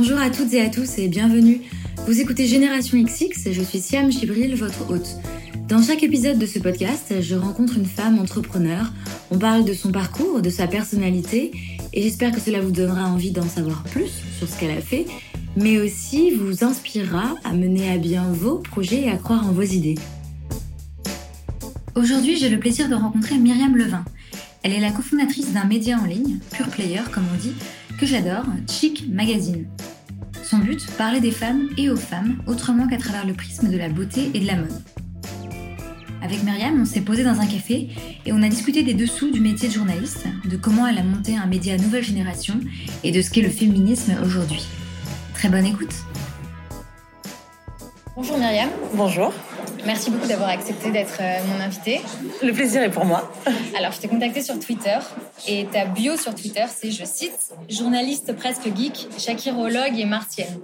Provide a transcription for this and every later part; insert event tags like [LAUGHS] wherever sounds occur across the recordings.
Bonjour à toutes et à tous et bienvenue. Vous écoutez Génération XX je suis Siam Chibril, votre hôte. Dans chaque épisode de ce podcast, je rencontre une femme entrepreneur. On parle de son parcours, de sa personnalité et j'espère que cela vous donnera envie d'en savoir plus sur ce qu'elle a fait, mais aussi vous inspirera à mener à bien vos projets et à croire en vos idées. Aujourd'hui, j'ai le plaisir de rencontrer Myriam Levin. Elle est la cofondatrice d'un média en ligne, Pure Player comme on dit, que j'adore, Chic Magazine. Son but, parler des femmes et aux femmes, autrement qu'à travers le prisme de la beauté et de la mode. Avec Myriam, on s'est posé dans un café et on a discuté des dessous du métier de journaliste, de comment elle a monté un média nouvelle génération et de ce qu'est le féminisme aujourd'hui. Très bonne écoute. Bonjour Myriam. Bonjour. Merci beaucoup d'avoir accepté d'être euh, mon invitée. Le plaisir est pour moi. Alors, je t'ai contacté sur Twitter et ta bio sur Twitter, c'est, je cite, journaliste presque geek, chakirologue et martienne.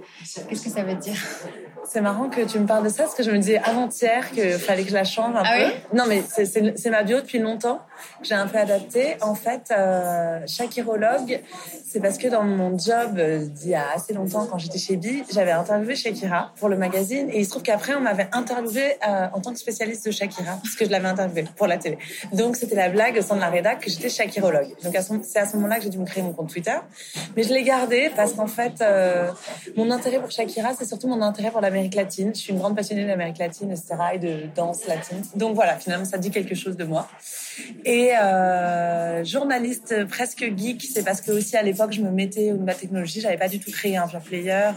Qu'est-ce que ça veut dire? C'est marrant que tu me parles de ça parce que je me disais avant-hier qu'il fallait que je la change un ah peu. non, mais c'est ma bio depuis longtemps. J'ai un peu adapté. En fait, euh, chakirologue, c'est parce que dans mon job euh, d'il y a assez longtemps, quand j'étais chez Bi, j'avais interviewé Shakira pour le magazine et il se trouve qu'après on m'avait interviewé euh, en tant que spécialiste de Shakira parce que je l'avais interviewé pour la télé. Donc c'était la blague au sein de la rédac que j'étais chakirologue. Donc c'est à ce moment-là que j'ai dû me créer mon compte Twitter. Mais je l'ai gardé parce qu'en fait, euh, mon intérêt pour Shakira, c'est surtout mon intérêt pour l'Amérique latine. Je suis une grande passionnée d'Amérique latine, etc. et de danse latine. Donc voilà, finalement, ça dit quelque chose de moi. Et euh, journaliste presque geek, c'est parce que aussi à l'époque, je me mettais au nouvelles technologies. J'avais pas du tout créé un pure player.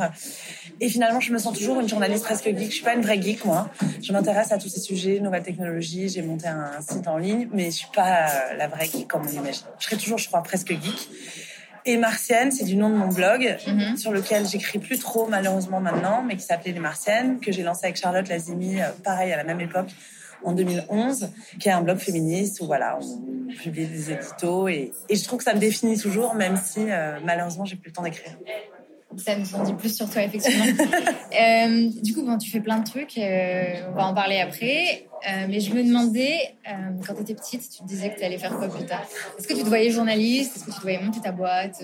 Et finalement, je me sens toujours une journaliste presque geek. Je suis pas une vraie geek, moi. Je m'intéresse à tous ces sujets, nouvelles technologies. J'ai monté un site en ligne, mais je suis pas la vraie geek comme on imagine. Je serai toujours, je crois, presque geek. Et Martienne, c'est du nom de mon blog, mhm. sur lequel j'écris plus trop malheureusement maintenant, mais qui s'appelait Les Martiennes, que j'ai lancé avec Charlotte Lazimi, euh, pareil à la même époque, en 2011, qui est un blog féministe où voilà, on publie des éditos et, et je trouve que ça me définit toujours, même si euh, malheureusement j'ai plus le temps d'écrire. Ça nous en dit plus sur toi, effectivement. [LAUGHS] euh, du coup, bon, tu fais plein de trucs, euh, on va en parler après. Euh, mais je me demandais, quand tu étais petite, tu te disais que tu allais faire quoi plus tard? Est-ce que tu te voyais journaliste? Est-ce que tu te voyais monter ta boîte?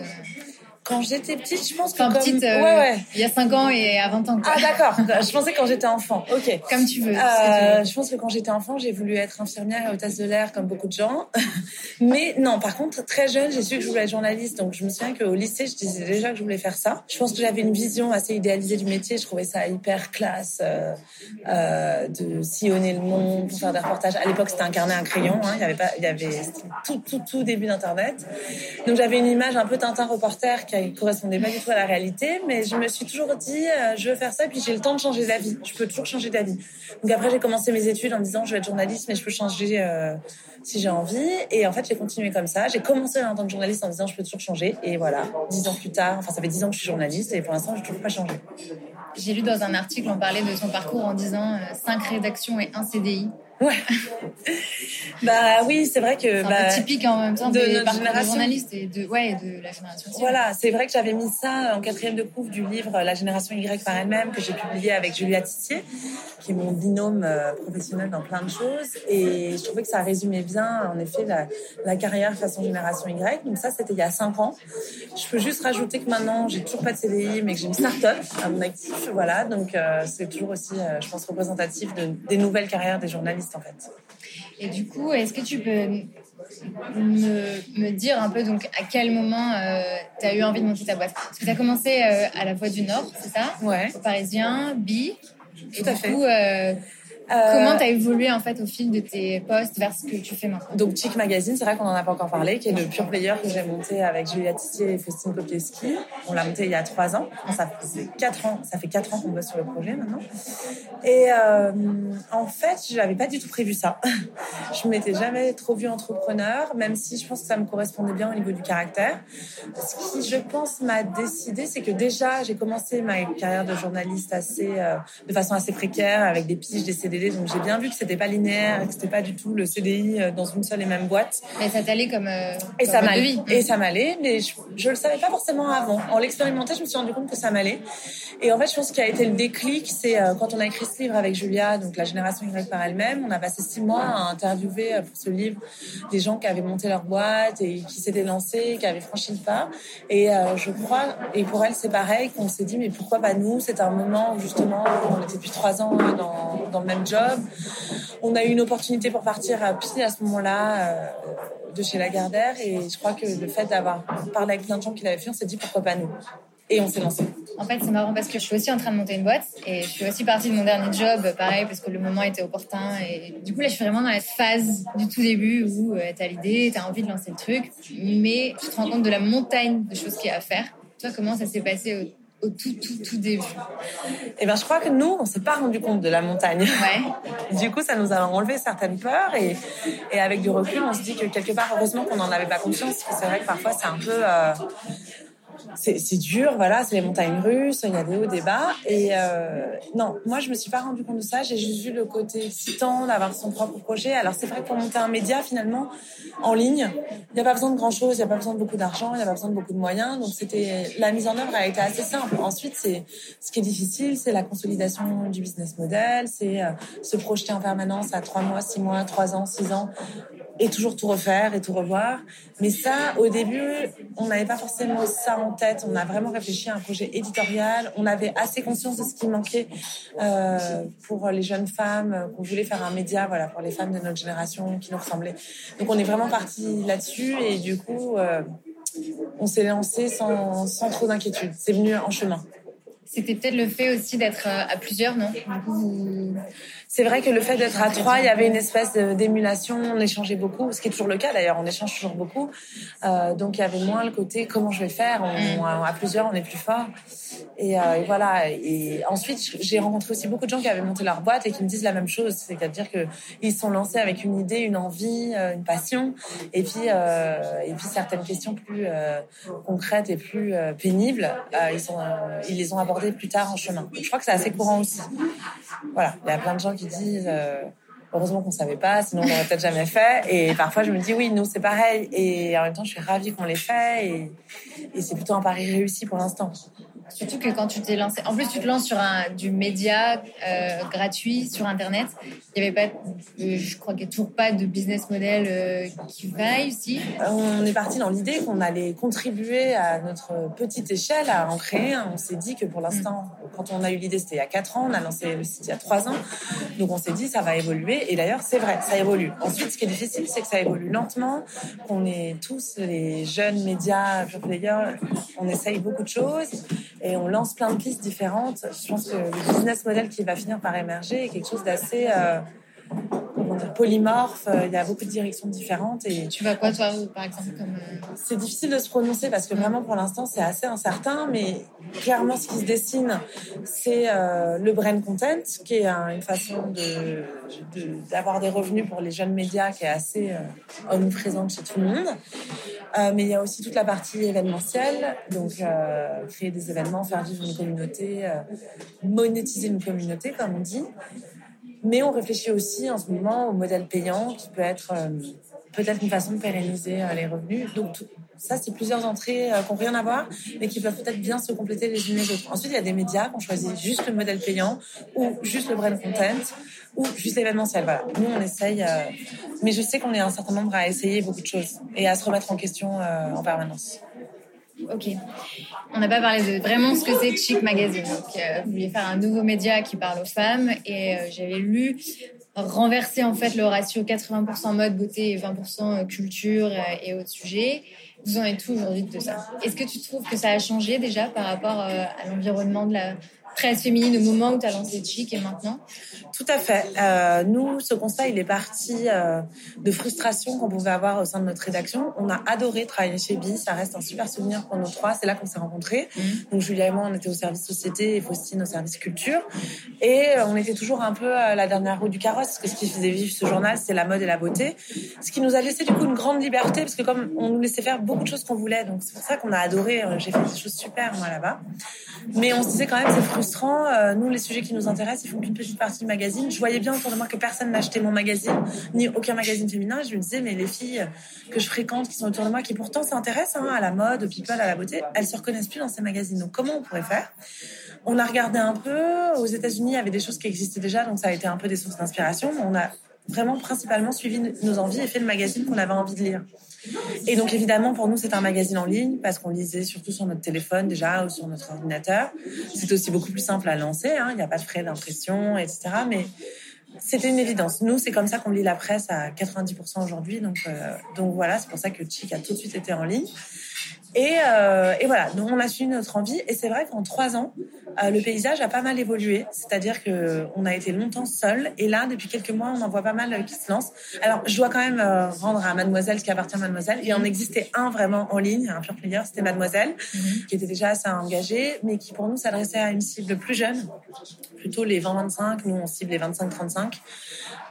Quand j'étais petite, je pense que enfin, comme... petite, euh, ouais, ouais. il y a 5 ans et à 20 ans. Quoi. Ah d'accord, je pensais quand j'étais enfant. Ok. Comme tu veux. Euh, je pense que quand j'étais enfant, j'ai voulu être infirmière et hôtesse de l'air comme beaucoup de gens. [LAUGHS] Mais non, par contre, très jeune, j'ai su que je voulais être journaliste. Donc je me souviens qu'au lycée, je disais déjà que je voulais faire ça. Je pense que j'avais une vision assez idéalisée du métier. Je trouvais ça hyper classe euh, euh, de sillonner le monde pour faire des reportages. À l'époque, c'était un carnet, un crayon. Hein. Il y avait pas, il y avait tout, tout, tout début d'internet. Donc j'avais une image un peu Tintin reporter qui correspondait pas du tout à la réalité, mais je me suis toujours dit, euh, je veux faire ça, puis j'ai le temps de changer d'avis. Je peux toujours changer d'avis. Donc après, j'ai commencé mes études en me disant, je vais être journaliste, mais je peux changer euh, si j'ai envie. Et en fait, j'ai continué comme ça. J'ai commencé en tant que journaliste en me disant, je peux toujours changer. Et voilà, dix ans plus tard, enfin, ça fait dix ans que je suis journaliste, et pour l'instant, je n'ai toujours pas changé. J'ai lu dans un article, on parlait de son parcours en disant, euh, cinq rédactions et un CDI. Ouais. bah oui, c'est vrai que. C'est bah, typique en même temps de des parcours de journalistes et de, ouais, de la génération Voilà, c'est vrai que j'avais mis ça en quatrième de couve du livre La génération Y par elle-même que j'ai publié avec Julia Tissier, qui est mon binôme euh, professionnel dans plein de choses. Et je trouvais que ça résumait bien, en effet, la, la carrière façon génération Y. Donc ça, c'était il y a cinq ans. Je peux juste rajouter que maintenant, j'ai toujours pas de CDI, mais que j'ai une start-up à mon actif. Voilà, donc euh, c'est toujours aussi, euh, je pense, représentatif de, des nouvelles carrières des journalistes en fait. Et du coup, est-ce que tu peux me, me, dire un peu donc à quel moment euh, tu as eu envie de monter ta boîte? Parce que tu as commencé euh, à la Voix du Nord, c'est ça? Ouais. Au Parisien, Bi. Tout à fait. Coup, euh, Comment t'as évolué en fait au fil de tes posts vers ce que tu fais maintenant? Donc Chic Magazine, c'est vrai qu'on en a pas encore parlé, qui est le pure player que j'ai monté avec Julia Tissier et Faustine Kopieski. On l'a monté il y a trois ans. Ça fait quatre ans. Ça fait quatre ans qu'on bosse sur le projet maintenant. Et euh, en fait, je n'avais pas du tout prévu ça. [LAUGHS] je m'étais jamais trop vue entrepreneur, même si je pense que ça me correspondait bien au niveau du caractère. Ce qui, je pense, m'a décidé, c'est que déjà j'ai commencé ma carrière de journaliste assez, euh, de façon assez précaire, avec des piges, des CD CDD, donc j'ai bien vu que c'était pas linéaire, que c'était pas du tout le CDI euh, dans une seule et même boîte. Mais ça t'allait comme euh, et, ça m'allait, et ça m'allait, mais je, je le savais pas forcément avant. En l'expérimentant, je me suis rendu compte que ça m'allait. Et en fait, je pense qu'il a été le déclic, c'est euh, quand on a écrit ce livre avec Julia, donc la génération Y par elle-même, on a passé six mois à interviewer pour ce livre des gens qui avaient monté leur boîte et qui s'étaient lancés, qui avaient franchi le pas. Et je crois, et pour elle c'est pareil, qu'on s'est dit mais pourquoi pas nous? C'est un moment où justement on était depuis trois ans dans, dans le même job. On a eu une opportunité pour partir à pied à ce moment-là euh, de chez Lagardère et je crois que le fait d'avoir parlé avec plein de gens qui l'avaient fait, on s'est dit pourquoi pas nous. Et on s'est lancé. En fait, c'est marrant parce que je suis aussi en train de monter une boîte et je suis aussi partie de mon dernier job, pareil, parce que le moment était opportun. Et du coup, là, je suis vraiment dans la phase du tout début où euh, tu as l'idée, tu as envie de lancer le truc, mais tu te rends compte de la montagne de choses qu'il y a à faire. Toi, comment ça s'est passé tout, tout, tout début Eh bien, je crois que nous, on s'est pas rendu compte de la montagne. Ouais. [LAUGHS] du coup, ça nous a enlevé certaines peurs et, et avec du recul, on se dit que quelque part, heureusement qu'on n'en avait pas conscience. C'est vrai que parfois, c'est un peu... Euh, c'est dur, voilà, c'est les montagnes russes, il y a des hauts, des bas. Et euh, non, moi, je me suis pas rendu compte de ça. J'ai juste vu le côté excitant d'avoir son propre projet. Alors, c'est vrai que pour monter un média, finalement, en ligne, il n'y a pas besoin de grand chose, il n'y a pas besoin de beaucoup d'argent, il n'y a pas besoin de beaucoup de moyens. Donc, c'était la mise en œuvre a été assez simple. Ensuite, c'est ce qui est difficile, c'est la consolidation du business model, c'est euh, se projeter en permanence à trois mois, six mois, trois ans, six ans et toujours tout refaire et tout revoir. Mais ça, au début, on n'avait pas forcément ça en tête. On a vraiment réfléchi à un projet éditorial. On avait assez conscience de ce qui manquait euh, pour les jeunes femmes, qu'on voulait faire un média, voilà, pour les femmes de notre génération qui nous ressemblaient. Donc on est vraiment parti là-dessus et du coup, euh, on s'est lancé sans, sans trop d'inquiétude. C'est venu en chemin. C'était peut-être le fait aussi d'être euh, à plusieurs, non? C'est vrai que le fait d'être à trois, il y avait une espèce d'émulation. On échangeait beaucoup, ce qui est toujours le cas d'ailleurs. On échange toujours beaucoup. Euh, donc il y avait moins le côté comment je vais faire. On, à plusieurs, on est plus fort. Et, euh, et voilà. Et ensuite, j'ai rencontré aussi beaucoup de gens qui avaient monté leur boîte et qui me disent la même chose. C'est-à-dire que ils se sont lancés avec une idée, une envie, une passion, et puis euh, et puis certaines questions plus concrètes et plus pénibles, ils sont ils les ont abordées plus tard en chemin. Je crois que c'est assez courant aussi. Voilà. Il y a plein de gens qui disent euh, heureusement qu'on savait pas, sinon on l'aurait peut-être jamais fait. Et parfois je me dis oui, nous c'est pareil. Et en même temps, je suis ravie qu'on l'ait fait. Et c'est plutôt un pari réussi pour l'instant. Surtout que quand tu t'es lancé, en plus tu te lances sur du média euh, gratuit sur Internet. Il n'y avait pas, je crois qu'il n'y a toujours pas de business model euh, qui vaille aussi. On est parti dans l'idée qu'on allait contribuer à notre petite échelle à en créer. On s'est dit que pour l'instant, quand on a eu l'idée, c'était il y a 4 ans, on a lancé le site il y a 3 ans. Donc on s'est dit ça va évoluer. Et d'ailleurs, c'est vrai, ça évolue. Ensuite, ce qui est difficile, c'est que ça évolue lentement, qu'on est tous les jeunes médias players, on essaye beaucoup de choses et on lance plein de pistes différentes. Je pense que le business model qui va finir par émerger est quelque chose d'assez euh, polymorphe. Il y a beaucoup de directions différentes. Et tu vas quoi, toi, par exemple comme... Euh, c'est difficile de se prononcer parce que vraiment, pour l'instant, c'est assez incertain. Mais clairement, ce qui se dessine, c'est euh, le brain content, qui est une façon de, d'avoir des revenus pour les jeunes médias qui est assez omniprésente chez tout le monde. Euh, mais il y a aussi toute la partie événementielle, donc euh, créer des événements, faire vivre une communauté, euh, monétiser une communauté, comme on dit. Mais on réfléchit aussi en ce moment au modèle payant, qui peut être euh, peut-être une façon de pérenniser euh, les revenus. Donc ça, c'est plusieurs entrées qui n'ont rien à voir, mais qui peuvent peut-être bien se compléter les unes les autres. Ensuite, il y a des médias qui ont choisi juste le modèle payant ou juste le brand content ou juste l'événementiel. Voilà. Nous, on essaye, euh, mais je sais qu'on est un certain nombre à essayer beaucoup de choses et à se remettre en question euh, en permanence. Ok. On n'a pas parlé de vraiment ce que c'est Chic Magazine. Donc, euh, vous vouliez faire un nouveau média qui parle aux femmes et j'avais lu renverser en fait le ratio 80% mode, beauté et 20% culture et autres sujets. Vous en êtes tout aujourd'hui de ça? Est-ce que tu trouves que ça a changé déjà par rapport à l'environnement de la, presse féminine au moment où tu as lancé Chic et maintenant Tout à fait. Euh, nous, ce constat, il est parti euh, de frustration qu'on pouvait avoir au sein de notre rédaction. On a adoré travailler chez Bi, ça reste un super souvenir pour nous trois. C'est là qu'on s'est rencontrés. Mhm. Donc Julia et moi, on était au service société et Faustine au service culture. Et euh, on était toujours un peu la dernière roue du carrosse, parce que ce qui faisait vivre ce journal, c'est la mode et la beauté. Ce qui nous a laissé du coup une grande liberté, parce que comme on nous laissait faire beaucoup de choses qu'on voulait, donc c'est pour ça qu'on a adoré. J'ai fait des choses super moi là-bas. Mais on se disait quand même, c'est frustrant Euh, nous, les sujets qui nous intéressent, ils font qu'une petite partie du magazine. Je voyais bien autour de moi que personne n'achetait mon magazine, ni aucun magazine féminin. Je me disais, mais les filles que je fréquente, qui sont autour de moi, qui pourtant s'intéressent hein, à la mode, au people, à la beauté, elles se reconnaissent plus dans ces magazines. Donc, comment on pourrait faire? On a regardé un peu. Aux États-Unis, il y avait des choses qui existaient déjà, donc ça a été un peu des sources d'inspiration. On a vraiment principalement suivi nos envies et fait le magazine qu'on avait envie de lire. Et donc évidemment pour nous c'est un magazine en ligne parce qu'on lisait surtout sur notre téléphone déjà ou sur notre ordinateur. C'est aussi beaucoup plus simple à lancer, hein. il n'y a pas de frais d'impression, etc. Mais c'était une évidence. Nous, c'est comme ça qu'on lit la presse à 90% aujourd'hui. Donc, euh, donc voilà, c'est pour ça que Chic a tout de suite été en ligne. Et, euh, et, voilà, donc on a suivi notre envie. Et c'est vrai qu'en trois ans, euh, le paysage a pas mal évolué. C'est-à-dire que on a été longtemps seul. Et là, depuis quelques mois, on en voit pas mal euh, qui se lancent. Alors, je dois quand même euh, rendre à Mademoiselle ce qui appartient à Mademoiselle. Il en existait un vraiment en ligne, un pure player, c'était Mademoiselle, mhm. qui était déjà assez engagé, mais qui pour nous s'adressait à une cible plus jeune, plutôt les 20-25. Nous, on cible les 25-35.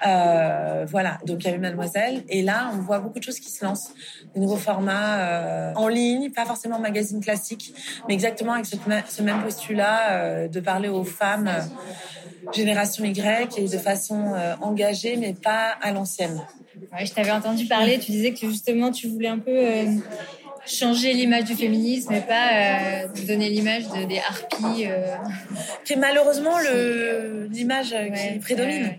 Euh, voilà, donc il y avait Mademoiselle. Et là, on voit beaucoup de choses qui se lancent. Des nouveaux formats euh, en ligne, pas forcément magazine classique, mais exactement avec ce, même postulat euh, de parler aux femmes euh, génération Y et de façon euh, engagée, mais pas à l'ancienne. Ouais, je t'avais entendu parler, tu disais que justement tu voulais un peu changer l'image du féminisme et pas donner l'image de, des harpies. Qui est malheureusement l'image qui prédomine.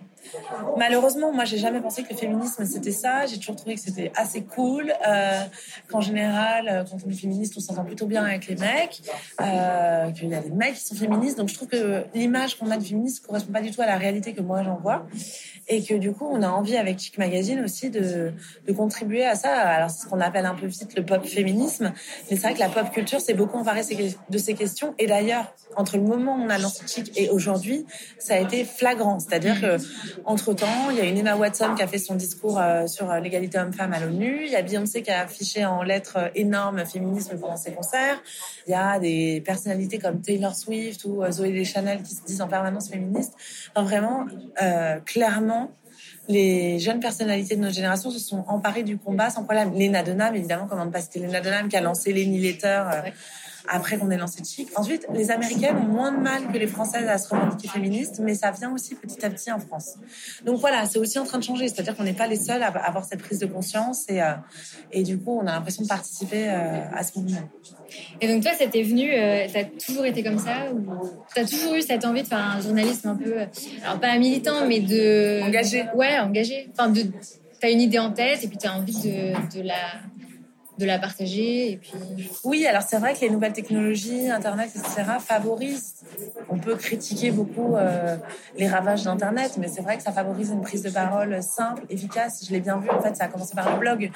Malheureusement, moi, j'ai jamais pensé que le féminisme c'était ça. J'ai toujours trouvé que c'était assez cool. Euh, qu'en général, euh, quand on est féministe, on s'entend plutôt bien avec les mecs. Euh, qu'il y a des mecs qui sont féministes. Donc, je trouve que l'image qu'on a de féministe correspond pas du tout à la réalité que moi j'en vois et que du coup on a envie avec Chic Magazine aussi de, contribuer à ça. Alors c'est ce qu'on appelle un peu vite le pop féminisme, mais c'est vrai que la pop culture s'est beaucoup emparée de ces questions. Et d'ailleurs, entre le moment où on a lancé Chic et aujourd'hui, ça a été flagrant. C'est-à-dire que entre temps, il y a une Emma Watson qui a fait son discours euh, sur l'égalité homme-femme à l'ONU. Il y a Beyoncé qui a affiché en lettres énormes féminisme pendant ses concerts. Il y a des personnalités comme Taylor Swift ou euh, Zoé Deschanel qui se disent en permanence féministes. Enfin, vraiment, euh, clairement les jeunes personnalités de notre génération se sont emparées du combat sans problème. Lena Dunham, évidemment, comment ne pas citer Lena Dunham qui a lancé Lenny Letter euh, après qu'on ait lancé Chic. Ensuite, les Américaines ont moins de mal que les Françaises à se revendiquer féministes, mais ça vient aussi petit à petit en France. Donc voilà, c'est aussi en train de changer, c'est-à-dire qu'on n'est pas les seuls à avoir cette prise de conscience et, euh, et du coup, on a l'impression de participer euh, à ce mouvement. Et donc toi, ça t'est venu, euh, a toujours été comme ça ou t'as toujours eu cette envie de faire un journalisme un peu, alors pas un militant, mais de... Engagé. Ouais, engagé. Enfin, de... t'as une idée en tête et puis t'as envie de, de la de la partager et puis oui alors c'est vrai que les nouvelles technologies internet etc favorisent on peut critiquer beaucoup euh, les ravages d'internet mais c'est vrai que ça favorise une prise de parole simple efficace. Je l'ai bien vu en fait ça a commencé par le blog.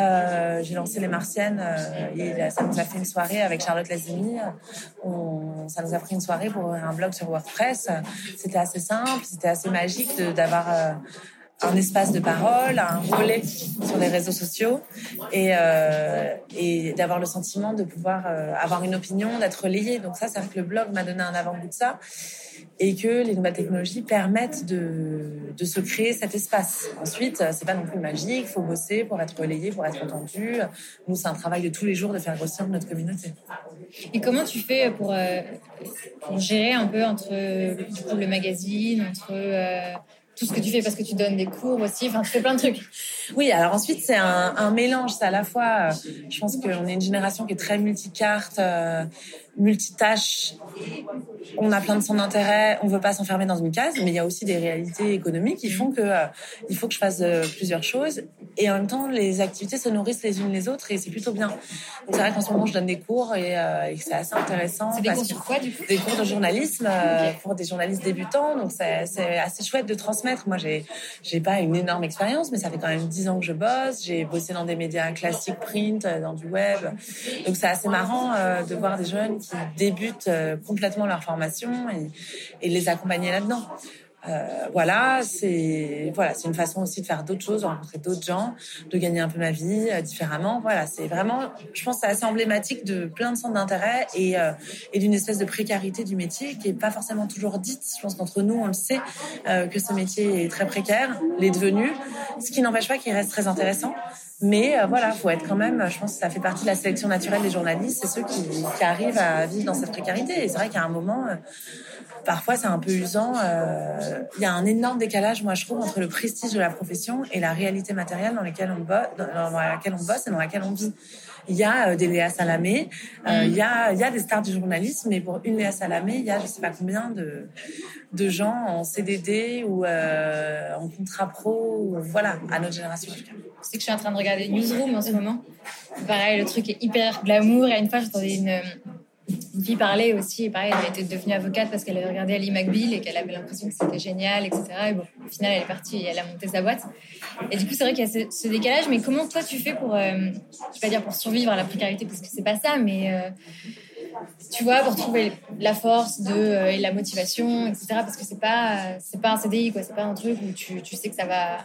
Euh, j'ai lancé les martiennes euh, et ça nous a fait une soirée avec Charlotte Lazini ça nous a pris une soirée pour un blog sur WordPress. C'était assez simple c'était assez magique d'avoir un espace de parole, un relais sur les réseaux sociaux et, euh, et d'avoir le sentiment de pouvoir euh, avoir une opinion, d'être relayé. Donc ça, c'est que le blog m'a donné un avant-goût de ça et que les nouvelles technologies permettent de, se créer cet espace. Ensuite, c'est pas non plus magique, faut bosser pour être relayé, pour être entendu. Nous, c'est un travail de tous les jours de faire grossir notre communauté. Et comment tu fais pour, euh, pour gérer un peu entre du le magazine, entre tout ce que tu fais parce que tu donnes des cours aussi. Enfin, tu fais plein de trucs. Oui, alors ensuite, c'est un, un, mélange. C'est à la fois, euh, je pense qu'on est une génération qui est très multicarte, euh, multitâche. On a plein de son intérêt. On veut pas s'enfermer dans une case, mais il y a aussi des réalités économiques qui font que euh, il faut que je fasse euh, plusieurs choses. Et en même temps, les activités se nourrissent les unes les autres et c'est plutôt bien. Donc c'est vrai qu'en ce moment, je donne des cours et, et c'est assez intéressant. C'est des cours sur quoi, du coup? Des cours de journalisme pour des journalistes débutants. Donc c'est assez chouette de transmettre. Moi, j'ai j'ai pas une énorme expérience, mais ça fait quand même dix ans que je bosse. J'ai bossé dans des médias classiques print, dans du web. Donc c'est assez marrant euh, de voir des jeunes qui débutent euh, complètement leur formation et, et les accompagner là-dedans. Euh, voilà, c'est voilà, c'est une façon aussi de faire d'autres choses, de rencontrer d'autres gens, de gagner un peu ma vie euh, différemment. Voilà, c'est vraiment, je pense, c'est assez emblématique de plein de centres d'intérêt et, euh, et d'une espèce de précarité du métier qui est pas forcément toujours dite. Je pense qu'entre nous, on le sait euh, que ce métier est très précaire, l'est devenu, ce qui n'empêche pas qu'il reste très intéressant. Mais euh, voilà, faut être quand même, je pense que ça fait partie de la sélection naturelle des journalistes, c'est ceux qui, qui, arrivent à vivre dans cette précarité. Et c'est vrai qu'à un moment, parfois c'est un peu usant. Euh, Il y a un énorme décalage, moi je trouve, entre le prestige de la profession et la réalité matérielle dans, laquelle on bosse, dans laquelle on bosse et dans laquelle on vit. Il y a euh, des Léa Salamé, euh, il, y a, il y a des stars du journalisme, mais pour une Léa Salamé, il y a je sais pas combien de, de gens en CDD ou euh, en contrat pro, ou, voilà, à notre génération. C'est que je suis en train de regarder Newsroom en ce moment. Pareil, le truc est hyper glamour. Et une fois, j'entendais une fille parlait aussi, pareil, elle était devenue avocate parce qu'elle avait regardé Ali McBeal et qu'elle avait l'impression que c'était génial, etc. Et bon, au final, elle est partie et elle a monté sa boîte. Et du coup, c'est vrai qu'il y a ce, décalage, mais comment toi tu fais pour, euh, je vais pas dire pour survivre à la précarité parce que c'est pas ça, mais euh, tu vois, pour trouver la force euh, et la motivation, etc. Parce que c'est pas, c'est pas un CDI, quoi. C'est pas un truc où tu, sais que ça va.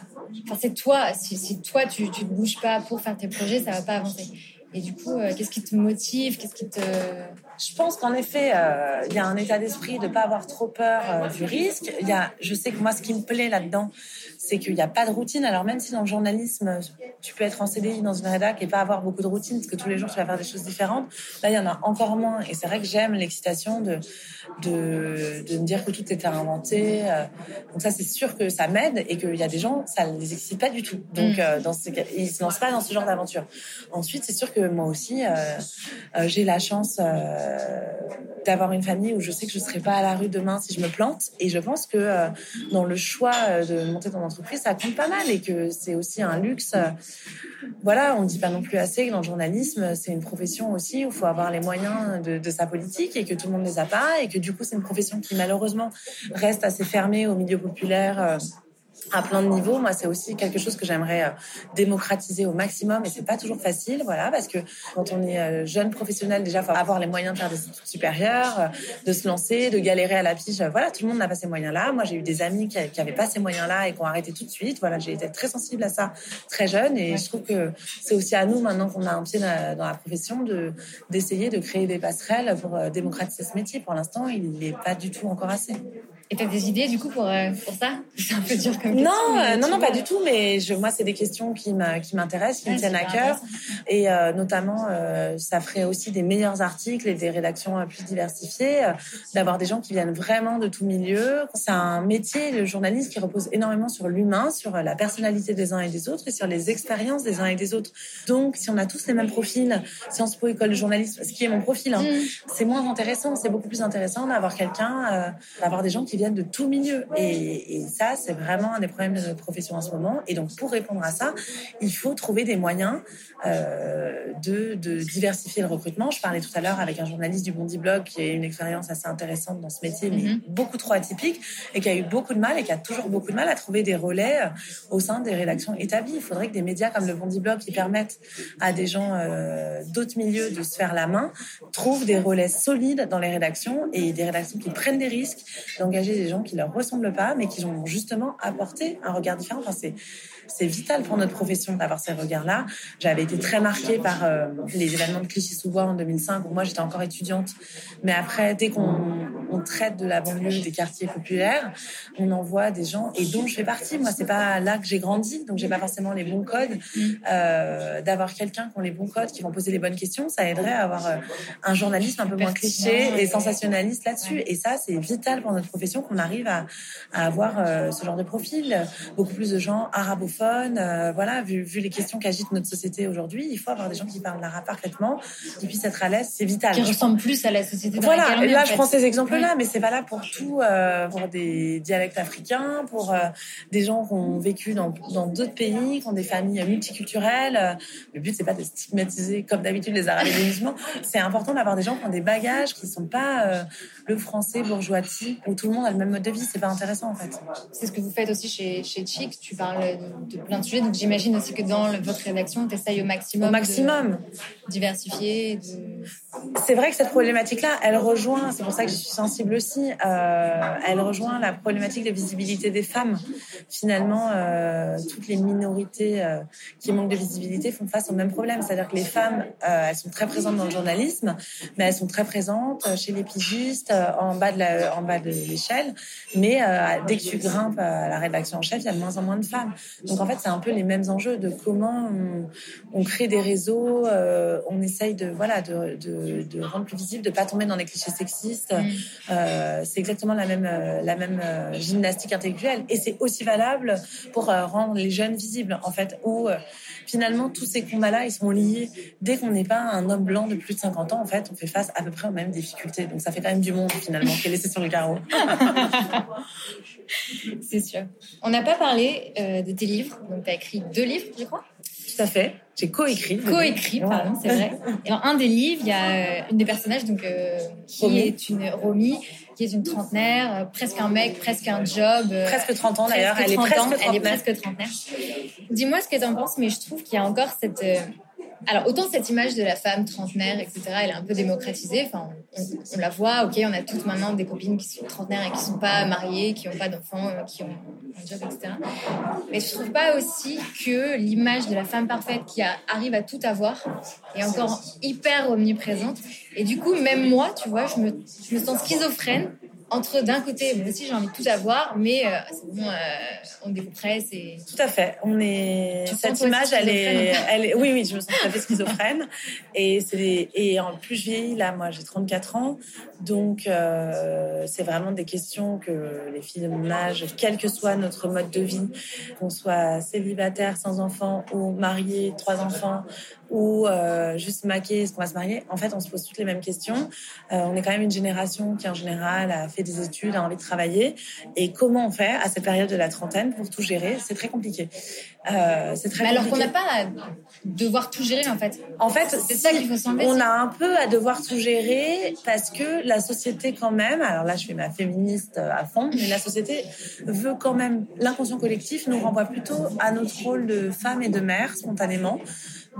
Enfin, c'est toi. Si, toi, tu, tu te bouges pas pour faire tes projets, ça va pas avancer. Et du coup, qu'est-ce qui te motive Qu'est-ce qui te je pense qu'en effet, euh, il y a un état d'esprit de ne pas avoir trop peur euh, du risque. Y a, je sais que moi, ce qui me plaît là-dedans, c'est qu'il n'y a pas de routine. Alors même si dans le journalisme, tu peux être en CDI dans une rédac et pas avoir beaucoup de routine, parce que tous les jours, tu vas faire des choses différentes, là, il y en a encore moins. Et c'est vrai que j'aime l'excitation de, de, de me dire que tout est à inventer. Euh. Donc ça, c'est sûr que ça m'aide et qu'il y a des gens, ça ne les excite pas du tout. Donc, mm. dans ce, ils se lancent pas dans ce genre d'aventure. Ensuite, c'est sûr que moi aussi, j'ai la chance euh, d'avoir une famille où je sais que je ne serai pas à la rue demain si je me plante. Et je pense que euh, dans le choix euh, de monter ton entreprise, ça compte pas mal et que c'est aussi un luxe. Voilà, on ne dit pas non plus assez que dans le journalisme, c'est une profession aussi où il faut avoir les moyens de, sa politique et que tout le monde ne les a pas et que du coup, c'est une profession qui malheureusement reste assez fermée au milieu populaire à plein de niveaux. Moi, c'est aussi quelque chose que j'aimerais euh, démocratiser au maximum et c'est pas toujours facile, voilà, parce que quand on est euh, jeune professionnel, déjà, faut avoir les moyens de faire des études supérieures, euh, de se lancer, de galérer à la pige. Voilà, tout le monde n'a pas ces moyens-là. Moi, j'ai eu des amis qui, qui avaient pas ces moyens-là et qui ont arrêté tout de suite. Voilà, j'ai été très sensible à ça très jeune et je trouve que c'est aussi à nous, maintenant qu'on a un pied dans la profession, de d'essayer de créer des passerelles pour démocratiser ce métier. Pour l'instant, il n'est pas du tout encore assez. Et tu as des idées du coup pour, euh, pour ça? C'est un peu dur comme question. Non, euh, non, non, pas du tout. Mais je, moi, c'est des questions qui m'intéressent, qui me tiennent à cœur. Et euh, notamment, ça ferait aussi des meilleurs articles et des rédactions plus diversifiées, d'avoir des gens qui viennent vraiment de tout milieu. C'est un métier, le journaliste, qui repose énormément sur l'humain, sur la personnalité des uns et des autres et sur les expériences des uns et des autres. Donc, si on a tous les mêmes profils, Sciences Po, école de journalisme, ce qui est mon profil, hein, mm. c'est moins intéressant. C'est beaucoup plus intéressant d'avoir quelqu'un, d'avoir des gens qui viennent de tout milieu. Et, et ça, c'est vraiment un des problèmes de notre profession en ce moment. Et donc, pour répondre à ça, il faut trouver des moyens euh, de, de, diversifier le recrutement. Je parlais tout à l'heure avec un journaliste du Bondi Blog qui a une expérience assez intéressante dans ce métier, mais mhm. beaucoup trop atypique, et qui a eu beaucoup de mal et qui a toujours beaucoup de mal à trouver des relais euh, au sein des rédactions établies. Il faudrait que des médias comme le Bondi Blog, qui permettent à des gens euh, d'autres milieux de se faire la main, trouvent des relais solides dans les rédactions et des rédactions qui prennent des risques d'engager des gens qui leur ressemblent pas, mais qui ont justement apporté un regard différent. Enfin, c'est c'est vital pour notre profession d'avoir ces regards-là. J'avais été très marquée par euh, les événements de Clichy-sous-Bois en 2005, où moi j'étais encore étudiante. Mais après, dès qu'on on traite de la banlieue, des quartiers populaires, on envoie des gens, et dont je fais partie. Moi, c'est pas là que j'ai grandi, donc j'ai pas forcément les bons codes. Euh, d'avoir quelqu'un qui a les bons codes, qui vont poser les bonnes questions, ça aiderait à avoir euh, un journalisme un peu moins cliché et sensationnaliste là-dessus. Et ça, c'est vital pour notre profession qu'on arrive à, à avoir ce genre de profil. Beaucoup plus de gens arabophones euh, voilà, vu, vu les questions qu'agite notre société aujourd'hui, il faut avoir des gens qui parlent l'arabe parfaitement, qui puissent être à l'aise, c'est vital. Qui ressemblent plus à la société. Dans voilà, là je prends ces exemples-là, mais c'est valable pour tout, euh, pour des dialectes africains, pour euh, des gens qui ont vécu dans d'autres pays, qui ont des familles multiculturelles. Le but c'est pas de stigmatiser comme d'habitude les Arabes et les musulmans. C'est important d'avoir des gens qui ont des bagages, qui sont pas le français bourgeoisie où tout le monde a le même mode de vie. C'est pas intéressant en fait. C'est ce que vous faites aussi chez chez Chic. Tu parles de plein de sujets. Donc j'imagine aussi que dans votre rédaction, tu essayes au maximum. Au maximum. De diversifier. C'est vrai que cette problématique-là, elle rejoint, c'est pour ça que je suis sensible aussi, euh, elle rejoint la problématique de visibilité des femmes. Finalement, euh, toutes les minorités euh, qui manquent de visibilité font face au même problème. C'est-à-dire que les femmes, elles sont très présentes dans le journalisme, mais elles sont très présentes chez les pigistes, en bas de la, en bas de l'échelle. Mais dès que tu grimpes à la rédaction en chef, il y a de moins en moins de femmes. Donc en fait, c'est un peu les mêmes enjeux de comment on, crée des réseaux, on essaye de voilà de de, de, de, rendre plus visible, de pas tomber dans des clichés sexistes. Mm. Euh, c'est exactement la même, euh, la même euh, gymnastique intellectuelle. Et c'est aussi valable pour rendre les jeunes visibles, en fait, où finalement, tous ces combats-là, ils sont liés. Dès qu'on n'est pas un homme blanc de plus de 50 ans, en fait, on fait face à peu près aux mêmes difficultés. Donc ça fait quand même du monde, finalement, qui est laissé sur le carreau. [LAUGHS] c'est sûr. On n'a pas parlé de tes livres. Donc, tu as écrit deux livres, je crois. Tout à fait. J'ai coécrit. Coécrit, pardon, c'est vrai. Et dans un des livres, il y a euh, une des personnages donc euh, qui est une Romy, qui est une trentenaire, euh, presque un mec, presque un job. presque 30 ans d'ailleurs. Elle, est presque elle est presque trentenaire. Dis-moi ce que tu en penses, mais je trouve qu'il y a encore cette alors, autant cette image de la femme trentenaire, etc., elle est un peu démocratisée. Enfin, on, la voit, ok, on a toutes maintenant des copines qui sont trentenaires et qui sont pas mariées, qui n'ont pas d'enfants, euh, qui ont un job, etc. Mais je trouve pas aussi que l'image de la femme parfaite qui arrive à tout avoir est encore hyper omniprésente. Et du coup, même moi, tu vois, je me, je me sens schizophrène entre d'un côté, moi aussi j'ai envie de tout avoir, mais euh, c'est bon, euh, on décompresse et. Tout à fait. On est. Cette image, elle est, elle est, Oui, oui, je me sens tout à fait schizophrène. et c'est et en plus je vieillis là, moi j'ai 34 ans, donc euh, c'est vraiment des questions que les filles de mon âge, quel que soit notre mode de vie, qu'on soit célibataire, sans enfants ou marié, trois enfants, ou euh, juste maquer, est-ce qu'on va se marier? En fait, on se pose toutes les mêmes questions. Euh, on est quand même une génération qui, en général, a fait des études, a envie de travailler. Et comment on fait à cette période de la trentaine pour tout gérer? C'est très compliqué. Euh, c'est très. Mais alors qu'on n'a pas à devoir tout gérer, en fait. En fait, c'est ça qu'il faut s'enlever. On a un peu à devoir tout gérer parce que la société, quand même. Alors là, je fais ma féministe à fond, mais la société veut quand même. L'inconscient collectif nous renvoie plutôt à notre rôle de femme et de mère spontanément.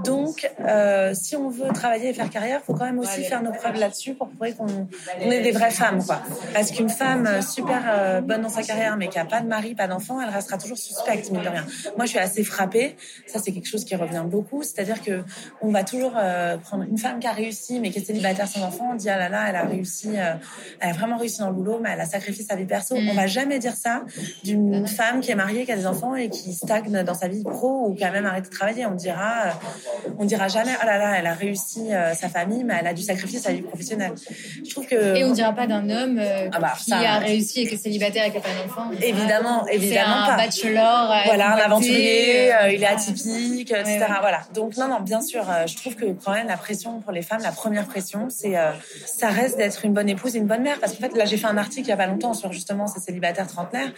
Donc, euh, si on veut travailler et faire carrière, il faut quand même aussi faire nos preuves là-dessus pour prouver qu'on on est des vraies femmes, quoi. Parce qu'une femme euh, super euh, bonne dans sa carrière, mais qui a pas de mari, pas d'enfant, elle restera toujours suspecte, mine de rien. Moi, je suis assez frappée. Ça, c'est quelque chose qui revient beaucoup. C'est-à-dire que on va toujours euh, prendre une femme qui a réussi, mais qui est célibataire sans enfant, on dit ah là là, elle a réussi, elle a vraiment réussi dans le boulot, mais elle a sacrifié sa vie perso. Mm. On va jamais dire ça d'une femme qui est mariée, qui a des enfants et qui stagne dans sa vie pro ou qui a même arrêté de travailler. On dira on dira jamais oh là là elle a réussi euh, sa famille mais elle a dû sacrifier sa vie professionnelle. Je trouve que et on dira pas d'un homme euh, ah bah, qui a réussi et qui est célibataire et qui a pas d'enfant. Évidemment évidemment un bachelor euh, voilà un aventurier il est atypique etc voilà. Donc non non bien sûr je trouve que quand même la pression pour les femmes la première pression c'est ça reste d'être une bonne épouse et une bonne mère. Parce qu'en fait là j'ai fait un article il y a pas longtemps sur justement ces célibataires trentenaires.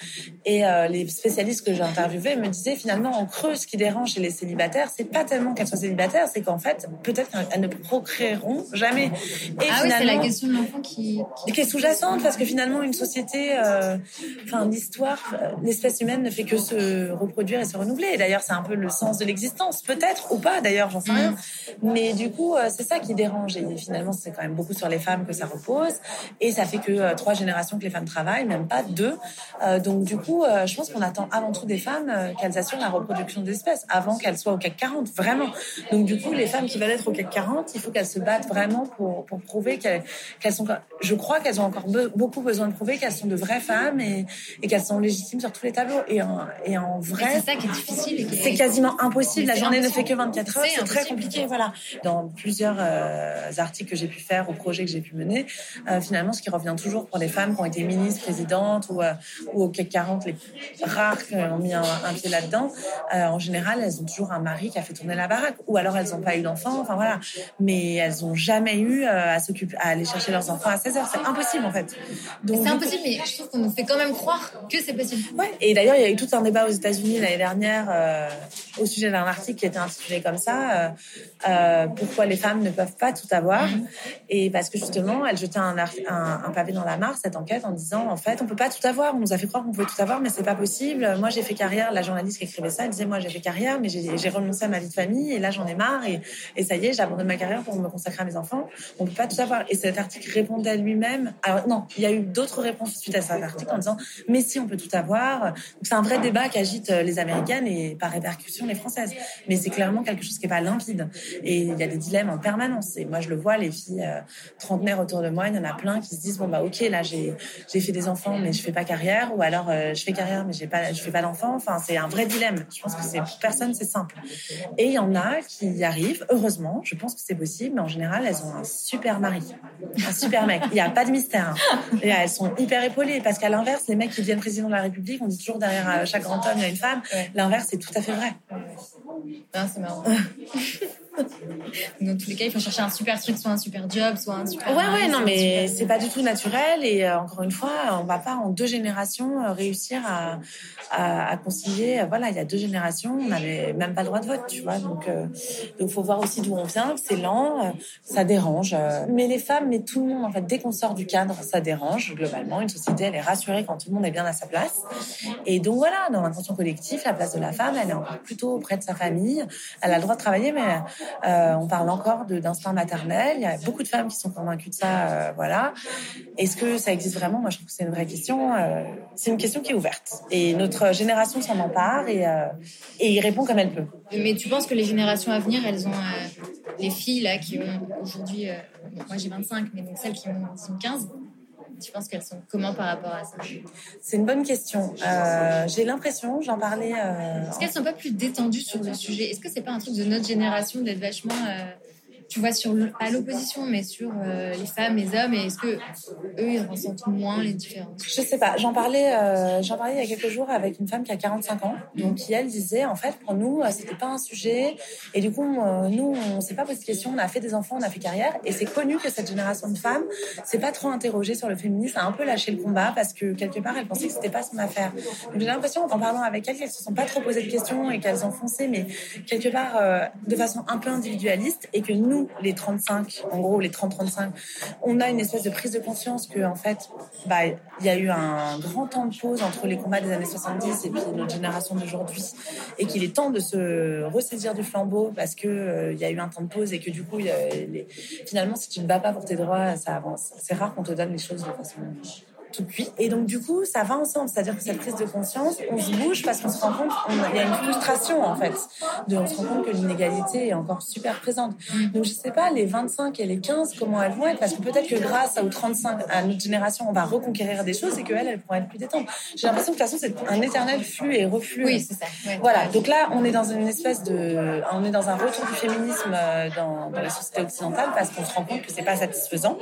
Et les spécialistes que j'ai interviewés me disaient finalement en creux ce qui dérange chez les célibataires c'est pas tellement qu'elles soient célibataires c'est qu'en fait, peut-être qu'elles ne procréeront jamais. Et ah oui, c'est la question de l'enfant qui, qui... est sous-jacente, parce que finalement, une société, euh, enfin, l'histoire, euh, l'espèce humaine ne fait que se reproduire et se renouveler. Et d'ailleurs, c'est un peu le sens de l'existence, peut-être, ou pas d'ailleurs, j'en sais rien. Mm. Mais du coup, euh, c'est ça qui dérange. Et finalement, c'est quand même beaucoup sur les femmes que ça repose. Et ça fait que trois générations que les femmes travaillent, même pas deux. donc du coup, je pense qu'on attend avant tout des femmes qu'elles assurent la reproduction des espèces, avant qu'elles soient au CAC 40, vraiment. Donc du coup, les femmes qui veulent être au CAC 40, il faut qu'elles se battent vraiment pour, pour prouver qu'elles sont. Je crois qu'elles ont encore beaucoup besoin de prouver qu'elles sont de vraies femmes et, et qu'elles sont légitimes sur tous les tableaux. Et en, et en vrai, c'est ça qui est difficile. C'est quasiment impossible. La journée ne fait que 24 heures. C'est très compliqué. Voilà. Dans plusieurs euh, articles que j'ai pu faire, ou projets que j'ai pu mener, euh, finalement, ce qui revient toujours pour les femmes qui ont été ministres, présidentes ou, euh, ou au CAC 40, les rares qui ont mis un, pied là-dedans, en général, elles ont toujours un mari qui a fait tourner la baraque, ou alors elles n'ont pas eu d'enfants, enfin voilà. Mais elles n'ont jamais eu euh, à s'occuper, à aller chercher leurs enfants à 16 heures. C'est impossible en fait. C'est impossible, mais je trouve qu'on nous fait quand même croire que c'est possible. Ouais. Et d'ailleurs, il y a eu tout un débat aux États-Unis l'année dernière euh, au sujet d'un article qui était intitulé comme ça euh, pourquoi les femmes ne peuvent pas tout avoir. Et parce que justement, elle jetait un, un, pavé dans la mare cette enquête en disant en fait, on peut pas tout avoir. On nous a fait croire qu'on pouvait tout avoir, mais c'est pas possible. Moi, j'ai fait carrière. La journaliste qui écrivait ça, elle disait moi, j'ai fait carrière, mais j'ai renoncé à ma vie de famille et là, j'en ai marre et, ça y est, j'abandonne ma carrière pour me consacrer à mes enfants. On peut pas tout savoir. Et cet article répondait lui-même. Alors non, il y a eu d'autres réponses suite à cet article en disant mais si on peut tout avoir. C'est un vrai débat qui agite euh, les américaines et par répercussion les françaises. Mais c'est clairement quelque chose qui est pas limpide. Et il y a des dilemmes en permanence. Et moi je le vois, les filles euh, trentenaires autour de moi, il y en a plein qui se disent bon bah ok là j'ai fait des enfants mais je fais pas carrière ou alors euh, je fais carrière mais pas je fais pas d'enfants. Enfin c'est un vrai dilemme. Je pense que pour personne c'est simple. Et il y en a qui y arrivent, heureusement, je pense que c'est possible, mais en général, elles ont un super mari, un super mec. Il n'y a pas de mystère. Hein. Et elles sont hyper épaulées, parce qu'à l'inverse, les mecs qui deviennent président de la République, on dit toujours derrière euh, chaque grand homme, il y a une femme. L'inverse, c'est tout à fait vrai. C'est marrant. [LAUGHS] Dans tous les cas, il faut chercher un super truc, soit un super job, soit un super. Ouais, ouais, non, mais c'est pas du tout naturel. Et euh, encore une fois, on va pas en deux générations euh, réussir à, à, concilier. Euh, voilà, il y a deux générations, on n'avait même pas le droit de vote, tu vois. Donc, donc faut voir aussi d'où on vient. C'est lent, ça dérange. Mais les femmes, mais tout le monde, en fait, dès qu'on sort du cadre, ça dérange globalement. Une société, elle est rassurée quand tout le monde est bien à sa place. Et donc voilà, dans l'intention collective, la place de la femme, elle est encore plutôt auprès de sa famille. Elle a le droit de travailler, mais euh, on parle encore d'instinct maternel. Il y a beaucoup de femmes qui sont convaincues de ça. Euh, voilà. Est-ce que ça existe vraiment? Moi, je trouve que c'est une vraie question. Euh, c'est une question qui est ouverte. Et notre génération s'en empare et, et y répond comme elle peut. Mais tu penses que les générations à venir, elles ont les filles là qui ont aujourd'hui, moi j'ai 25, mais donc celles qui ont 15, tu penses qu'elles sont comment par rapport à ça? C'est une bonne question. Euh, j'ai l'impression, j'en parlais. Euh, Est-ce qu'elles sont pas plus détendues sur le sujet? Est-ce que c'est pas un truc de notre génération d'être vachement euh, tu vois, sur pas l'opposition, mais sur euh, les femmes, les hommes, et est-ce que eux, ils ressentent moins les différences? Je sais pas. J'en parlais, euh, j'en parlais il y a quelques jours avec une femme qui a 45 ans, donc qui elle disait, en fait, pour nous, euh, c'était pas un sujet, et du coup, nous, on s'est pas posé de questions, on a fait des enfants, on a fait carrière, et c'est connu que cette génération de femmes s'est pas trop interrogée sur le féminisme, a un peu lâché le combat parce que quelque part, elle pensait que c'était pas son affaire. Donc j'ai l'impression, en parlant avec elles, qu'elles se sont pas trop posées de questions et qu'elles ont foncé, mais quelque part de façon un peu individualiste, et que nous les 35, en gros, les 30-35, on a une espèce de prise de conscience que, en fait, bah, il y a eu un grand temps de pause entre les combats des années 70 et puis notre génération d'aujourd'hui, et qu'il est temps de se ressaisir du flambeau parce que euh, il y a eu un temps de pause et que du coup, finalement, si tu ne bats pas pour tes droits, ça avance. C'est rare qu'on te donne les choses de façon et donc, du coup, ça va ensemble. C'est-à-dire que cette prise de conscience, on se bouge parce qu'on se rend compte, il y a une frustration, en fait. De, on se rend compte que l'inégalité est encore super présente. Donc, je sais pas, les 25 et les 15, comment elles vont être, parce que peut-être que grâce aux 35, à notre génération, on va reconquérir des choses et qu'elles, elles pourront être plus détentes. J'ai l'impression que de toute façon, c'est un éternel flux et reflux. Oui, c'est ça. Voilà. Donc là, on est dans une espèce de, on est dans un retour du féminisme euh, dans, dans la société occidentale parce qu'on se rend compte que c'est pas satisfaisant.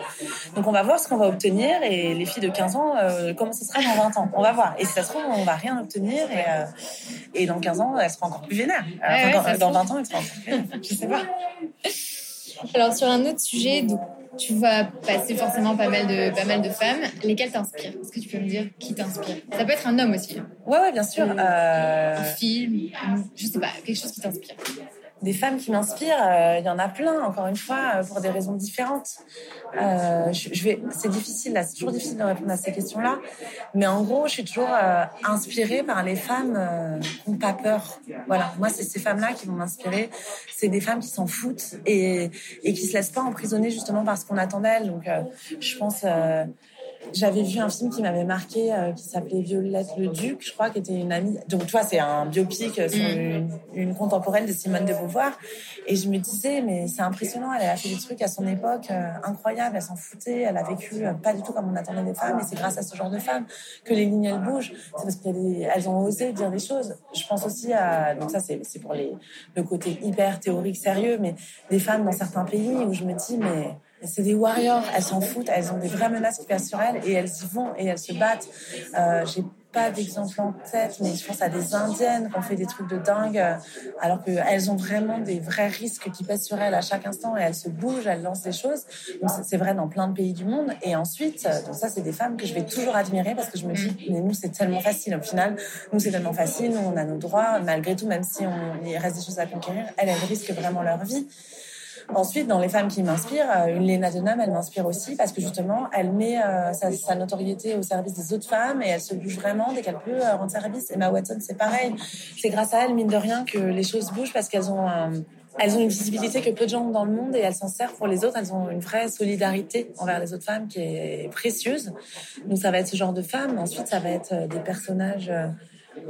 Donc, on va voir ce qu'on va obtenir et les filles de 15 ans, euh, comment ce sera dans 20 ans. On va voir. Et si ça se trouve, on va rien obtenir. Et, euh, et dans 15 ans, elle sera encore plus vénère. dans, 20 ans, elle sera encore plus vénère. Je sais pas. [LAUGHS] Alors, sur un autre sujet, donc, tu vas passer forcément pas mal de, pas mal de femmes. Lesquelles t'inspirent? Est-ce que tu peux me dire qui t'inspire? Ça peut être un homme aussi. Ouais, ouais, bien sûr. Euh... Un film, je sais pas, quelque chose qui t'inspire des femmes qui m'inspirent, euh, il y en a plein, encore une fois, euh, pour des raisons différentes. Euh, je, vais, c'est difficile, là, c'est toujours difficile de répondre à ces questions-là, mais en gros, je suis toujours inspirée par les femmes qui n'ont pas peur. Voilà, moi, c'est ces femmes-là qui vont m'inspirer. C'est des femmes qui s'en foutent et, et qui se laissent pas emprisonner justement par ce qu'on attend d'elles. Donc, je pense j'avais vu un film qui m'avait marqué, euh, qui s'appelait Violette le Duc, je crois, qui était une amie. Donc, tu vois, c'est un biopic sur mm. une, contemporaine de Simone de Beauvoir. Et je me disais, mais c'est impressionnant, elle a fait des trucs à son époque euh, incroyables, elle s'en foutait, elle a vécu euh, pas du tout comme on attendait des femmes. Et c'est grâce à ce genre de femmes que les lignes, elles bougent. C'est parce qu'elles ont osé dire des choses. Je pense aussi à, donc ça, c'est pour les, le côté hyper théorique, sérieux, mais des femmes dans certains pays où je me dis, mais c'est des warriors, elles s'en foutent, elles ont des vraies menaces qui pèsent sur elles et elles y vont et elles se battent. Euh, J'ai pas d'exemple en tête, mais je pense à des Indiennes qui ont fait des trucs de dingue, euh, alors qu'elles ont vraiment des vrais risques qui pèsent sur elles à chaque instant et elles se bougent, elles lancent des choses. C'est vrai dans plein de pays du monde. Et ensuite, euh, donc ça c'est des femmes que je vais toujours admirer parce que je me dis, mais nous c'est tellement facile au final, nous c'est tellement facile, nous on a nos droits, malgré tout, même si on, il reste des choses à conquérir, elles, elles risquent vraiment leur vie. Ensuite, dans les femmes qui m'inspirent, euh, une Léna Denham, elle m'inspire aussi parce que justement, elle met euh, sa, notoriété au service des autres femmes et elle se bouge vraiment dès qu'elle peut euh, rendre service. Emma Watson, c'est pareil. C'est grâce à elle, mine de rien, que les choses bougent parce qu'elles ont ont une visibilité que peu de gens ont dans le monde et elles s'en servent pour les autres. Elles ont une vraie solidarité envers les autres femmes qui est précieuse. Donc ça va être ce genre de femmes. Ensuite, ça va être des personnages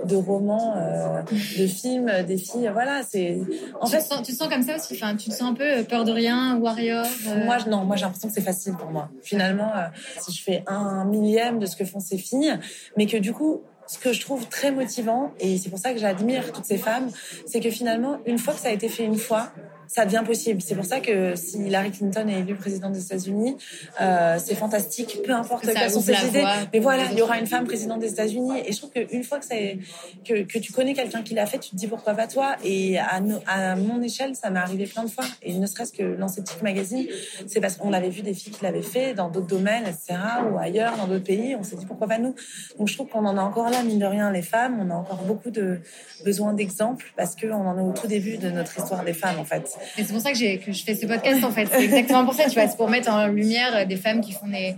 de romans, euh, de films, des filles. Voilà, c'est. En tu fait, te sens, tu te sens comme ça aussi. Enfin, tu te sens un peu euh, peur de rien, warrior. Euh? Moi, non. Moi, j'ai l'impression que c'est facile pour moi. Finalement, si je fais un millième de ce que font ces filles, mais que du coup, ce que je trouve très motivant, et c'est pour ça que j'admire toutes ces femmes, c'est que finalement, une fois que ça a été fait une fois, ça devient possible. C'est pour ça que si Hillary Clinton est élue présidente des États-Unis, euh, c'est fantastique, peu importe quelles sont ses idées. Mais voilà, il y aura une femme présidente des États-Unis. Et je trouve qu'une fois que, c'est, que, que tu connais quelqu'un qui l'a fait, tu te dis pourquoi pas toi. Et à, à mon échelle, ça m'est arrivé plein de fois. Et ne serait-ce que dans cette petite magazine, c'est parce qu'on avait vu des filles qui l'avaient fait dans d'autres domaines, etc., ou ailleurs, dans d'autres pays. On s'est dit pourquoi pas nous. Donc je trouve qu'on en a encore là, mine de rien, les femmes. On a encore beaucoup de besoin d'exemples parce qu'on en est au tout début de notre histoire des femmes, en fait. C'est pour ça que, que je fais ce podcast, en fait. C'est exactement pour ça, tu vois. C'est pour mettre en lumière des femmes qui font des,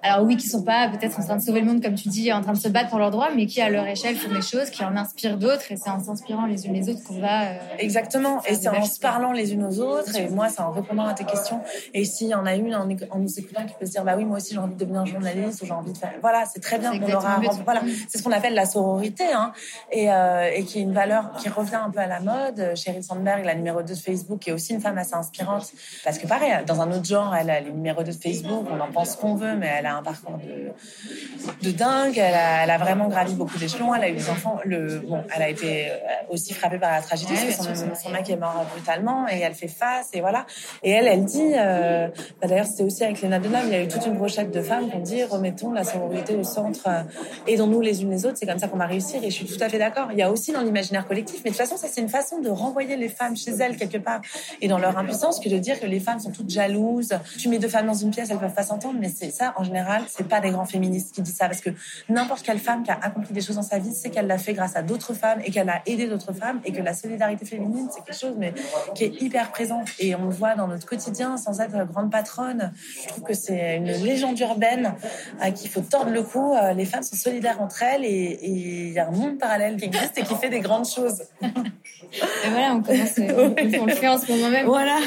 alors oui, qui sont pas peut-être en train de sauver le monde, comme tu dis, en train de se battre pour leurs droits, mais qui à leur échelle font des choses, qui en inspirent d'autres, et c'est en s'inspirant les unes les autres qu'on va. Euh, Exactement, et c'est en se parlant les unes aux autres, et moi c'est en répondant à tes questions. Et s'il y en a une en, nous écoutant qui peut se dire, bah oui, moi aussi j'ai envie de devenir journaliste, ou j'ai envie de faire. Voilà, c'est très bien. On aura. Voilà, c'est ce qu'on appelle la sororité, hein, et, euh, et qui est une valeur qui revient un peu à la mode. Sheryl Sandberg, la numéro 2 de Facebook, est aussi une femme assez inspirante, parce que pareil, dans un autre genre, elle a les numéros 2 de Facebook, on en pense qu'on veut, mais elle a un parcours de, de dingue. Elle a, elle a, vraiment gravi beaucoup d'échelons. Elle a eu des enfants. Le, bon, elle a été euh, aussi frappée par la tragédie parce que son, son, mec est mort brutalement et elle fait face et voilà. Et elle, elle dit, euh, bah d'ailleurs c'était aussi avec Léna Denham, il y a eu toute une brochette de femmes qui ont dit remettons la sororité au centre, euh, aidons-nous les unes les autres. C'est comme ça qu'on va réussir et je suis tout à fait d'accord. Il y a aussi dans l'imaginaire collectif, mais de toute façon ça c'est une façon de renvoyer les femmes chez elles quelque part et dans leur impuissance que de dire que les femmes sont toutes jalouses. Tu mets deux femmes dans une pièce, elles peuvent pas s'entendre, mais c'est ça en général, c'est pas des grands féministes qui disent ça, parce que n'importe quelle femme qui a accompli des choses dans sa vie, c'est qu'elle l'a fait grâce à d'autres femmes et qu'elle a aidé d'autres femmes et que la solidarité féminine, c'est quelque chose mais qui est hyper présent et on le voit dans notre quotidien sans être grande patronne. Je trouve que c'est une légende urbaine à qui il faut tordre le cou. Euh, les femmes sont solidaires entre elles et il y a un monde parallèle qui existe et qui fait des grandes choses. [LAUGHS] et voilà, on commence, [LAUGHS] on, le fait en ce moment même. Voilà.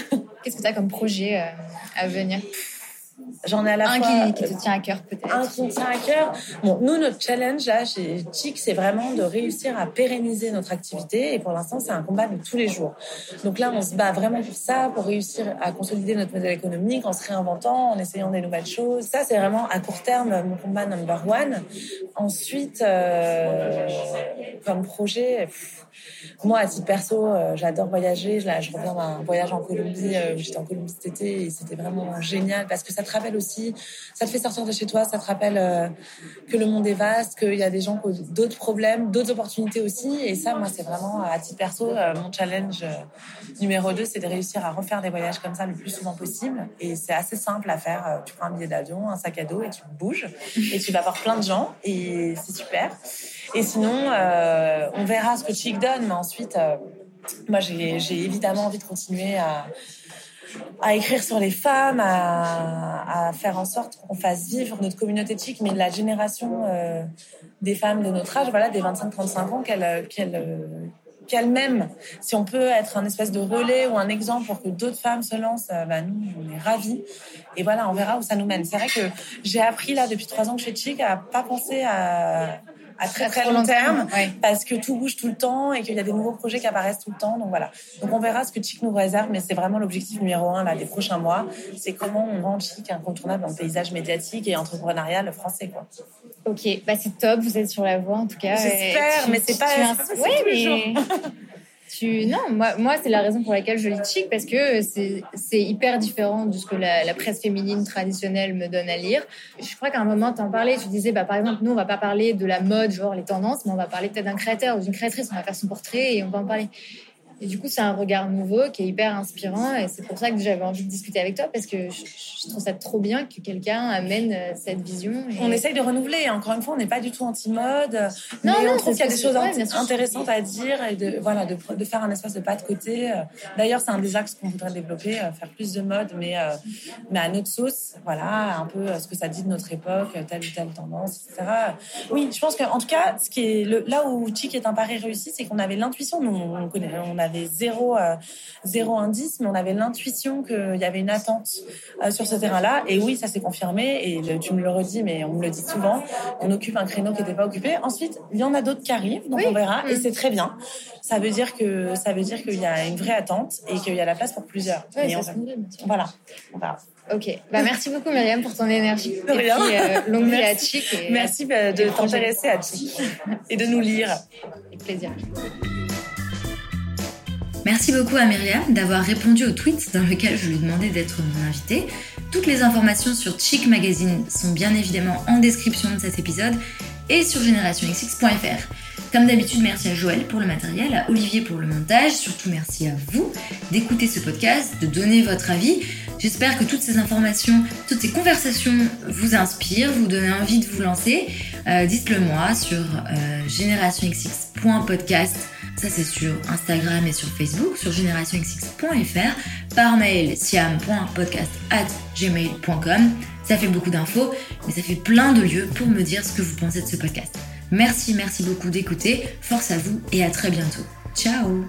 Qu'est-ce que tu as comme projet euh, à venir? J'en ai à la un fois. Un qui, te tient à cœur, peut-être. Un qui me tient à cœur. Bon, nous, notre challenge, là, chez Chic, c'est vraiment de réussir à pérenniser notre activité. Et pour l'instant, c'est un combat de tous les jours. Donc là, on se bat vraiment pour ça, pour réussir à consolider notre modèle économique en se réinventant, en essayant des nouvelles choses. Ça, c'est vraiment à court terme mon combat number one. Ensuite, euh, comme projet, moi, à titre perso, euh, j'adore voyager. Là, je reviens d'un voyage en Colombie. Euh, J'étais en Colombie cet été et c'était vraiment génial parce que ça te rappelle aussi, ça te fait sortir de chez toi, ça te rappelle euh, que le monde est vaste, qu'il y a des gens qui ont d'autres problèmes, d'autres opportunités aussi. Et ça, moi, c'est vraiment, à titre perso, euh, mon challenge euh, numéro deux, c'est de réussir à refaire des voyages comme ça le plus souvent possible. Et c'est assez simple à faire. Tu prends un billet d'avion, un sac à dos et tu bouges. Et tu vas voir plein de gens et c'est super. Et sinon, on verra ce que Chic donne, mais ensuite, moi, j'ai évidemment envie de continuer à, à écrire sur les femmes, à, faire en sorte qu'on fasse vivre notre communauté chic, mais la génération euh, des femmes de notre âge, voilà, des 25-35 ans, qu'elles qu'elles qu'elles-mêmes, si on peut être un espèce de relais ou un exemple pour que d'autres femmes se lancent, bah nous, on est ravis. Et voilà, on verra où ça nous mène. C'est vrai que j'ai appris là depuis trois ans que je suis chic à pas penser à à très très long terme, parce que tout bouge tout le temps et qu'il y a des nouveaux projets qui apparaissent tout le temps. Donc voilà. Donc on verra ce que Chic nous réserve, mais c'est vraiment l'objectif numéro un là des prochains mois. C'est comment on rend Chic incontournable dans le paysage médiatique et entrepreneurial français quoi. Ok, bah c'est top. Vous êtes sur la voie en tout cas. J'espère, mais c'est pas. Oui, mais. [LAUGHS] Non, moi, c'est la raison pour laquelle je lis chic parce que c'est hyper différent de ce que la, la, presse féminine traditionnelle me donne à lire. Je crois qu'à un moment, tu en parlais, tu disais, bah, par exemple, nous, on va pas parler de la mode, genre les tendances, mais on va parler peut-être d'un créateur ou d'une créatrice, on va faire son portrait et on va en parler. Et du coup, c'est un regard nouveau qui est hyper inspirant. Et c'est pour ça que j'avais envie de discuter avec toi parce que je, trouve ça trop bien que quelqu'un amène euh, cette vision. On essaye de renouveler. Encore une fois, on n'est pas du tout anti-mode. Non, mais on trouve qu'il y a des choses intéressantes à dire et de, voilà, de, de, faire un espace de pas de côté. D'ailleurs, c'est un des axes qu'on voudrait développer, euh, faire plus de mode, mais, euh, mais à notre sauce. Voilà, un peu ce que ça dit de notre époque, telle ou telle tendance, etc. Oui, je pense qu'en tout cas, ce qui est le, là où Chic est un pari réussi, c'est qu'on avait l'intuition. Nous, on connaît, on a avait zéro, euh, zéro indice, mais on avait l'intuition qu'il y avait une attente euh, sur ce terrain-là. Et oui, ça s'est confirmé. Et tu me le redis, mais on me le dit souvent. On occupe un créneau qui n'était pas occupé. Ensuite, il y en a d'autres qui arrivent, donc on verra. Et mm. c'est très bien. Ça veut dire que ça veut dire qu'il y a une vraie attente et qu'il y a la place pour plusieurs. Voilà. Ok. Bah, merci beaucoup, Myriam, pour ton énergie. De rien. Et puis, euh, longue vie à Chic. merci bah, de t'intéresser à Chic et de nous lire. Avec plaisir. Merci beaucoup à Myriam d'avoir répondu au tweet dans lequel je lui demandais d'être mon invité. Toutes les informations sur Chic Magazine sont bien évidemment en description de cet épisode et sur générationxx.fr. Comme d'habitude, merci à Joël pour le matériel, à Olivier pour le montage, surtout merci à vous d'écouter ce podcast, de donner votre avis. J'espère que toutes ces informations, toutes ces conversations vous inspirent, vous donnent envie de vous lancer. Euh, dites-le moi sur euh, générationxx.podcast. Ça c'est sur Instagram et sur Facebook, sur générationxx.fr, par mail siam.podcast@gmail.com. Ça fait beaucoup d'infos, mais ça fait plein de lieux pour me dire ce que vous pensez de ce podcast. Merci, merci beaucoup d'écouter. Force à vous et à très bientôt. Ciao